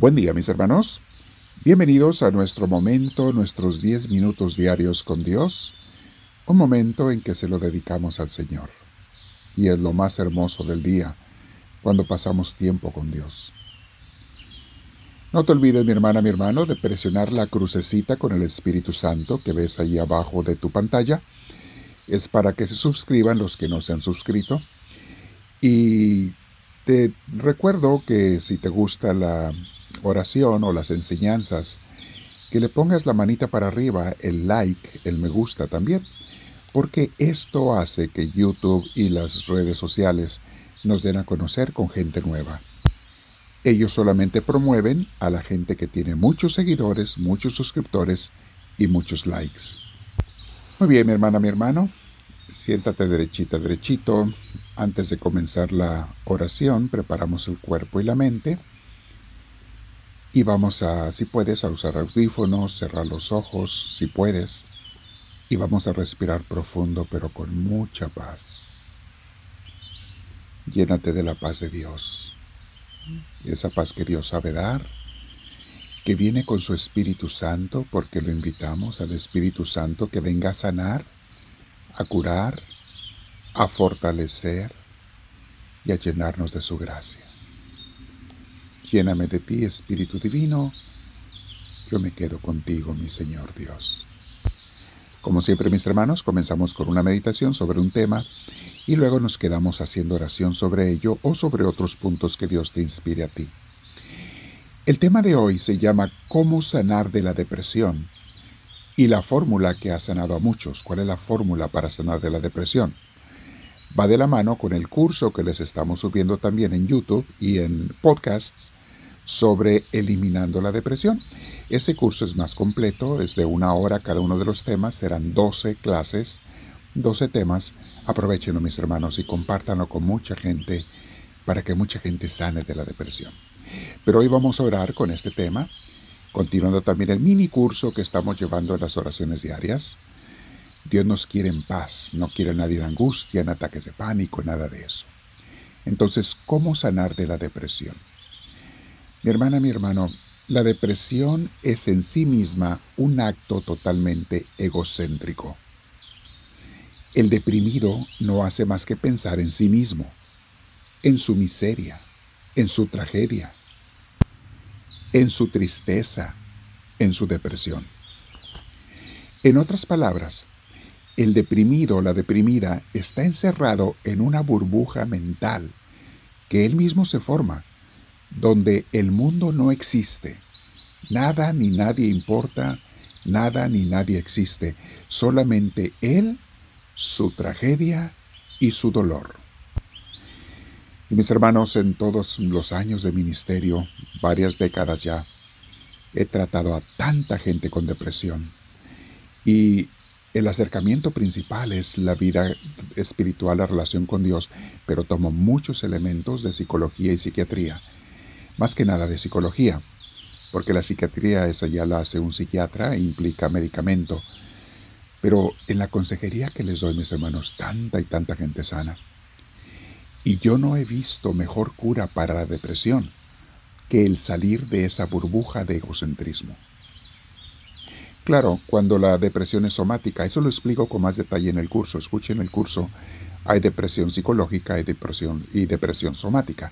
Buen día mis hermanos. Bienvenidos a nuestro momento, nuestros 10 minutos diarios con Dios, un momento en que se lo dedicamos al Señor. Y es lo más hermoso del día, cuando pasamos tiempo con Dios. No te olvides, mi hermana, mi hermano, de presionar la crucecita con el Espíritu Santo que ves ahí abajo de tu pantalla. Es para que se suscriban los que no se han suscrito. Y te recuerdo que si te gusta la oración o las enseñanzas, que le pongas la manita para arriba, el like, el me gusta también, porque esto hace que YouTube y las redes sociales nos den a conocer con gente nueva. Ellos solamente promueven a la gente que tiene muchos seguidores, muchos suscriptores y muchos likes. Muy bien, mi hermana, mi hermano, siéntate derechita, derechito. Antes de comenzar la oración, preparamos el cuerpo y la mente. Y vamos a, si puedes, a usar audífonos, cerrar los ojos, si puedes. Y vamos a respirar profundo, pero con mucha paz. Llénate de la paz de Dios. Y esa paz que Dios sabe dar, que viene con su Espíritu Santo, porque lo invitamos al Espíritu Santo que venga a sanar, a curar, a fortalecer y a llenarnos de su gracia. Lléname de ti, Espíritu Divino. Yo me quedo contigo, mi Señor Dios. Como siempre, mis hermanos, comenzamos con una meditación sobre un tema y luego nos quedamos haciendo oración sobre ello o sobre otros puntos que Dios te inspire a ti. El tema de hoy se llama ¿Cómo sanar de la depresión? Y la fórmula que ha sanado a muchos. ¿Cuál es la fórmula para sanar de la depresión? Va de la mano con el curso que les estamos subiendo también en YouTube y en podcasts sobre eliminando la depresión. Ese curso es más completo, es de una hora cada uno de los temas, serán 12 clases, 12 temas. Aprovechenlo mis hermanos y compártanlo con mucha gente para que mucha gente sane de la depresión. Pero hoy vamos a orar con este tema, continuando también el mini curso que estamos llevando en las oraciones diarias. Dios nos quiere en paz, no quiere nadie en angustia, en ataques de pánico, nada de eso. Entonces, ¿cómo sanar de la depresión? Mi hermana, mi hermano, la depresión es en sí misma un acto totalmente egocéntrico. El deprimido no hace más que pensar en sí mismo, en su miseria, en su tragedia, en su tristeza, en su depresión. En otras palabras, el deprimido o la deprimida está encerrado en una burbuja mental que él mismo se forma donde el mundo no existe. Nada ni nadie importa, nada ni nadie existe, solamente Él, su tragedia y su dolor. Y mis hermanos, en todos los años de ministerio, varias décadas ya, he tratado a tanta gente con depresión. Y el acercamiento principal es la vida espiritual, la relación con Dios, pero tomo muchos elementos de psicología y psiquiatría más que nada de psicología, porque la psiquiatría esa ya la hace un psiquiatra e implica medicamento. Pero en la consejería que les doy, mis hermanos, tanta y tanta gente sana. Y yo no he visto mejor cura para la depresión que el salir de esa burbuja de egocentrismo. Claro, cuando la depresión es somática, eso lo explico con más detalle en el curso. Escuchen el curso. Hay depresión psicológica hay depresión y depresión somática.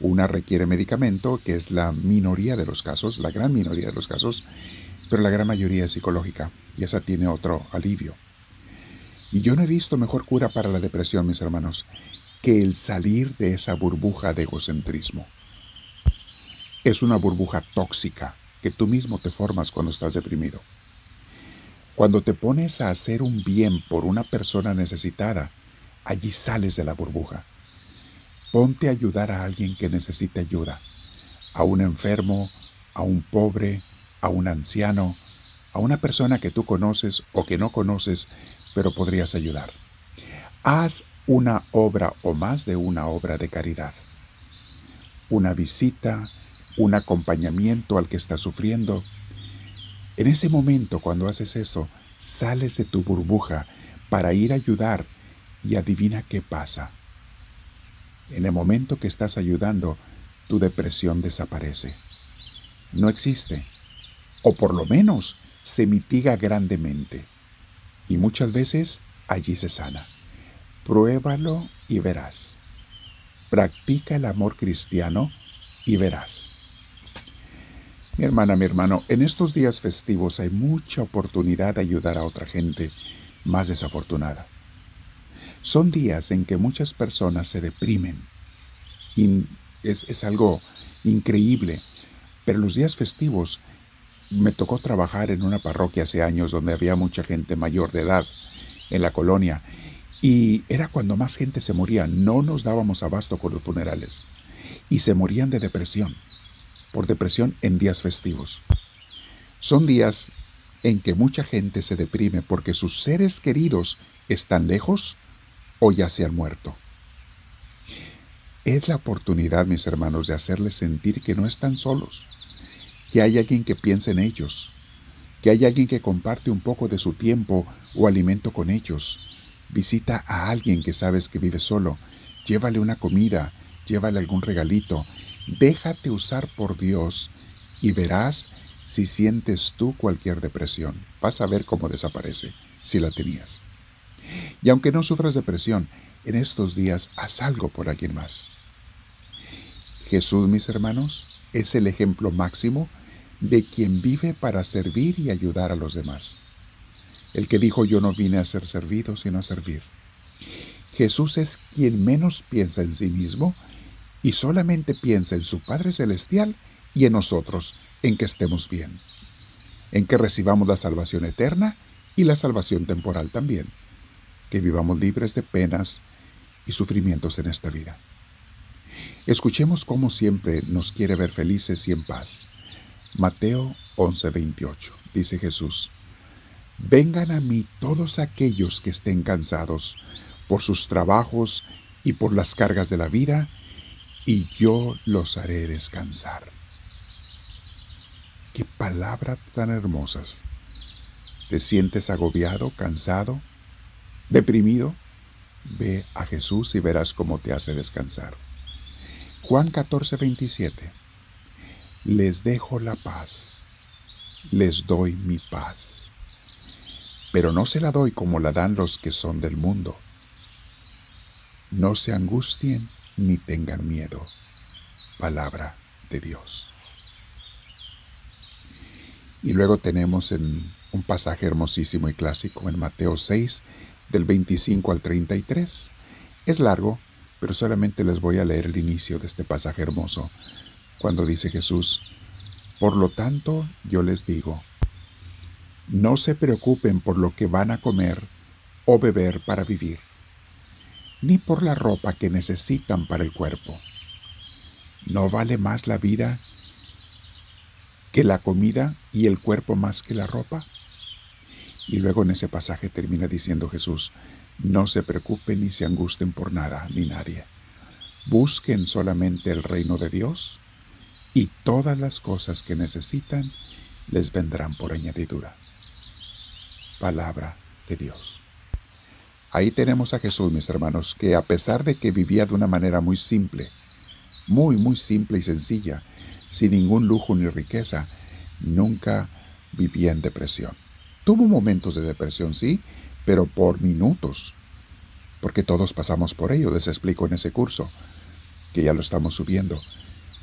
Una requiere medicamento, que es la minoría de los casos, la gran minoría de los casos, pero la gran mayoría es psicológica y esa tiene otro alivio. Y yo no he visto mejor cura para la depresión, mis hermanos, que el salir de esa burbuja de egocentrismo. Es una burbuja tóxica que tú mismo te formas cuando estás deprimido. Cuando te pones a hacer un bien por una persona necesitada, allí sales de la burbuja Ponte a ayudar a alguien que necesite ayuda, a un enfermo, a un pobre, a un anciano, a una persona que tú conoces o que no conoces, pero podrías ayudar. Haz una obra o más de una obra de caridad. Una visita, un acompañamiento al que está sufriendo. En ese momento, cuando haces eso, sales de tu burbuja para ir a ayudar y adivina qué pasa en el momento que estás ayudando, tu depresión desaparece. no existe, o por lo menos se mitiga grandemente, y muchas veces allí se sana. Pruébalo y verás. Practica el amor cristiano y verás. Mi hermana, mi hermano, en estos días festivos hay mucha oportunidad de ayudar a otra gente más desafortunada. Son días en que muchas personas se deprimen. Y es, es algo increíble. Pero los días festivos me tocó trabajar en una parroquia hace años donde había mucha gente mayor de edad en la colonia. Y era cuando más gente se moría. No nos dábamos abasto con los funerales. Y se morían de depresión por depresión en días festivos. Son días en que mucha gente se deprime porque sus seres queridos están lejos o ya se han muerto. Es la oportunidad, mis hermanos, de hacerles sentir que no están solos, que hay alguien que piensa en ellos, que hay alguien que comparte un poco de su tiempo o alimento con ellos. Visita a alguien que sabes que vive solo, llévale una comida, llévale algún regalito, Déjate usar por Dios y verás si sientes tú cualquier depresión. Vas a ver cómo desaparece si la tenías. Y aunque no sufras depresión, en estos días haz algo por alguien más. Jesús, mis hermanos, es el ejemplo máximo de quien vive para servir y ayudar a los demás. El que dijo yo no vine a ser servido, sino a servir. Jesús es quien menos piensa en sí mismo y solamente piensa en su Padre Celestial y en nosotros, en que estemos bien, en que recibamos la salvación eterna y la salvación temporal también, que vivamos libres de penas y sufrimientos en esta vida. Escuchemos cómo siempre nos quiere ver felices y en paz. Mateo 11:28 dice Jesús, Vengan a mí todos aquellos que estén cansados por sus trabajos y por las cargas de la vida, y yo los haré descansar. Qué palabras tan hermosas. ¿Te sientes agobiado, cansado, deprimido? Ve a Jesús y verás cómo te hace descansar. Juan 14, 27. Les dejo la paz, les doy mi paz, pero no se la doy como la dan los que son del mundo. No se angustien ni tengan miedo. Palabra de Dios. Y luego tenemos en un pasaje hermosísimo y clásico en Mateo 6, del 25 al 33. Es largo, pero solamente les voy a leer el inicio de este pasaje hermoso, cuando dice Jesús, Por lo tanto yo les digo, no se preocupen por lo que van a comer o beber para vivir ni por la ropa que necesitan para el cuerpo. ¿No vale más la vida que la comida y el cuerpo más que la ropa? Y luego en ese pasaje termina diciendo Jesús, no se preocupen ni se angusten por nada ni nadie. Busquen solamente el reino de Dios y todas las cosas que necesitan les vendrán por añadidura. Palabra de Dios. Ahí tenemos a Jesús, mis hermanos, que a pesar de que vivía de una manera muy simple, muy, muy simple y sencilla, sin ningún lujo ni riqueza, nunca vivía en depresión. Tuvo momentos de depresión, sí, pero por minutos, porque todos pasamos por ello, les explico en ese curso, que ya lo estamos subiendo.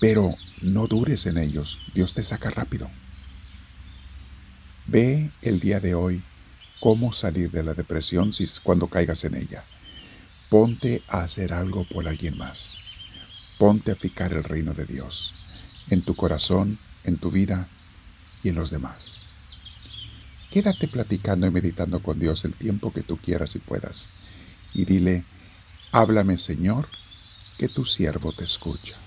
Pero no dures en ellos, Dios te saca rápido. Ve el día de hoy cómo salir de la depresión si, cuando caigas en ella. Ponte a hacer algo por alguien más. Ponte a picar el reino de Dios en tu corazón, en tu vida y en los demás. Quédate platicando y meditando con Dios el tiempo que tú quieras y puedas. Y dile, háblame Señor, que tu siervo te escucha.